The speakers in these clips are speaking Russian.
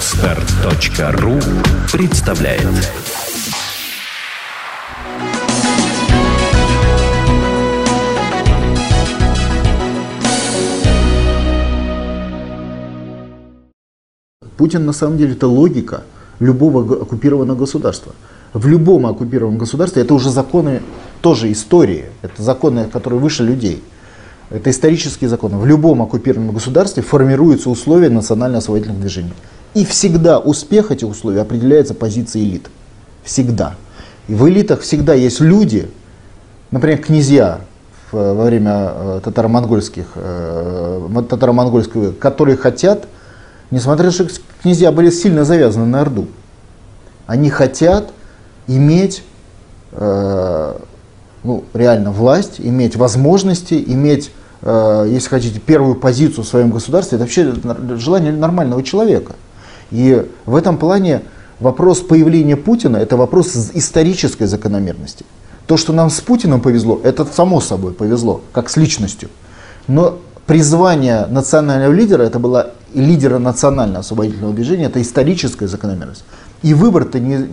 Отстар.ру представляет Путин на самом деле это логика любого оккупированного государства. В любом оккупированном государстве это уже законы тоже истории, это законы, которые выше людей. Это исторические законы. В любом оккупированном государстве формируются условия национально-освободительных движений. И всегда успех этих условий определяется позицией элит. Всегда. И в элитах всегда есть люди, например, князья во время э, татаро-монгольских, э, татаро-монгольского, которые хотят, несмотря на то, что князья были сильно завязаны на Орду, они хотят иметь э, ну, реально власть, иметь возможности, иметь, э, если хотите, первую позицию в своем государстве, это вообще желание нормального человека. И в этом плане вопрос появления Путина – это вопрос исторической закономерности. То, что нам с Путиным повезло, это само собой повезло, как с личностью. Но призвание национального лидера, это было лидера национального освободительного движения, это историческая закономерность. И выбор-то не,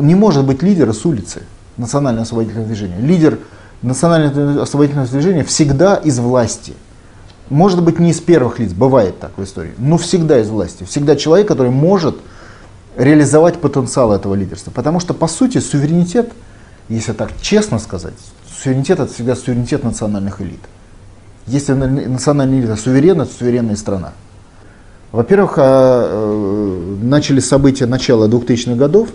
не может быть лидера с улицы национального освободительного движения. Лидер национального освободительного движения всегда из власти. Может быть, не из первых лиц, бывает так в истории, но всегда из власти. Всегда человек, который может реализовать потенциал этого лидерства. Потому что, по сути, суверенитет, если так честно сказать, суверенитет это всегда суверенитет национальных элит. Если национальная элита суверенна, то суверенная страна. Во-первых, а, э, начали события начала 2000-х годов,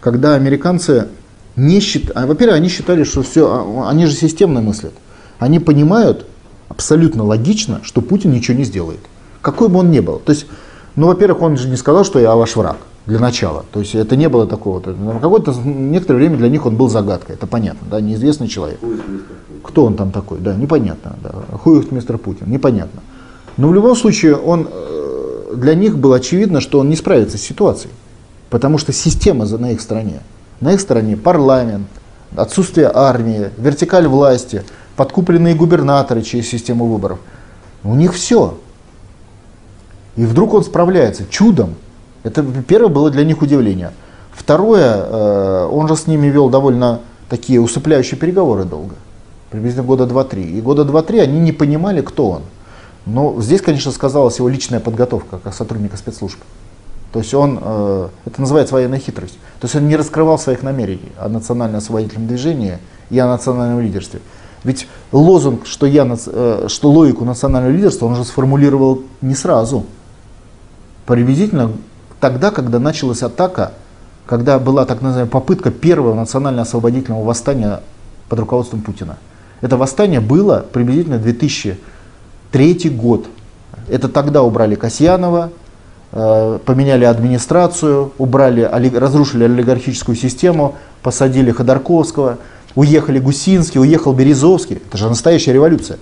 когда американцы не считали, во-первых, они считали, что все, а, они же системно мыслят. Они понимают абсолютно логично, что Путин ничего не сделает. Какой бы он ни был. То есть, ну, во-первых, он же не сказал, что я ваш враг для начала. То есть это не было такого. На какое-то некоторое время для них он был загадкой, это понятно, да, неизвестный человек. Кто он там такой, да, непонятно. Да. Хуев мистер Путин, непонятно. Но в любом случае он, э, для них было очевидно, что он не справится с ситуацией, потому что система на их стороне. На их стороне парламент, отсутствие армии, вертикаль власти, подкупленные губернаторы через систему выборов. У них все. И вдруг он справляется чудом. Это первое было для них удивление. Второе, э, он же с ними вел довольно такие усыпляющие переговоры долго. Приблизительно года два-три. И года два-три они не понимали, кто он. Но здесь, конечно, сказалась его личная подготовка как сотрудника спецслужб. То есть он, э, это называется военная хитрость. То есть он не раскрывал своих намерений о национально-освободительном движении и о национальном лидерстве. Ведь лозунг, что, я, э, что логику национального лидерства, он же сформулировал не сразу. Приблизительно тогда, когда началась атака, когда была так называемая попытка первого национально-освободительного восстания под руководством Путина. Это восстание было приблизительно 2003 год. Это тогда убрали Касьянова, поменяли администрацию, убрали, разрушили олигархическую систему, посадили Ходорковского, уехали Гусинский, уехал Березовский. Это же настоящая революция.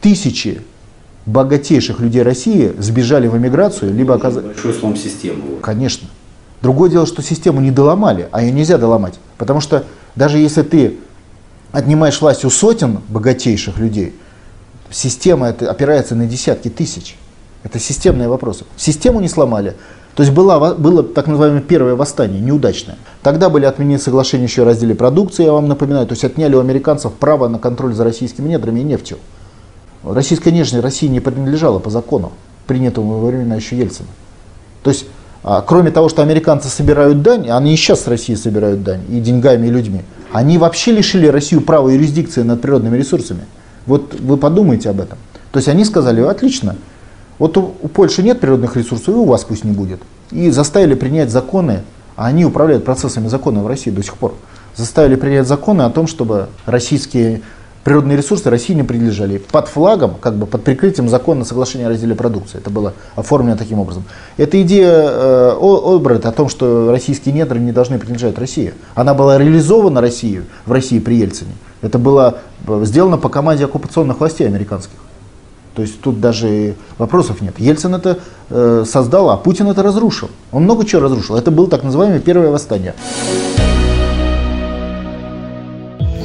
Тысячи богатейших людей России сбежали в эмиграцию, либо оказались... Большой слом системы. Конечно. Другое дело, что систему не доломали, а ее нельзя доломать. Потому что даже если ты отнимаешь власть у сотен богатейших людей, система это опирается на десятки тысяч. Это системные вопросы. Систему не сломали. То есть было, было так называемое первое восстание, неудачное. Тогда были отменены соглашения еще о разделе продукции, я вам напоминаю. То есть отняли у американцев право на контроль за российскими недрами и нефтью. Российская нежность России не принадлежала по закону, принятому во времена еще Ельцина. То есть, а, кроме того, что американцы собирают дань, они и сейчас с России собирают дань, и деньгами, и людьми, они вообще лишили Россию права юрисдикции над природными ресурсами. Вот вы подумайте об этом. То есть они сказали, отлично, вот у, у Польши нет природных ресурсов, и у вас пусть не будет. И заставили принять законы, а они управляют процессами закона в России до сих пор. Заставили принять законы о том, чтобы российские природные ресурсы России не принадлежали. Под флагом, как бы под прикрытием закона соглашения о разделе продукции. Это было оформлено таким образом. Эта идея э, Олбрайта о том, что российские недры не должны принадлежать России, она была реализована Россией, в России при Ельцине. Это было э, сделано по команде оккупационных властей американских. То есть тут даже вопросов нет. Ельцин это э, создал, а Путин это разрушил. Он много чего разрушил. Это было так называемое первое восстание.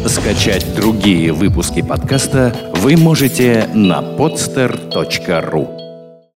Скачать другие выпуски подкаста вы можете на podster.ru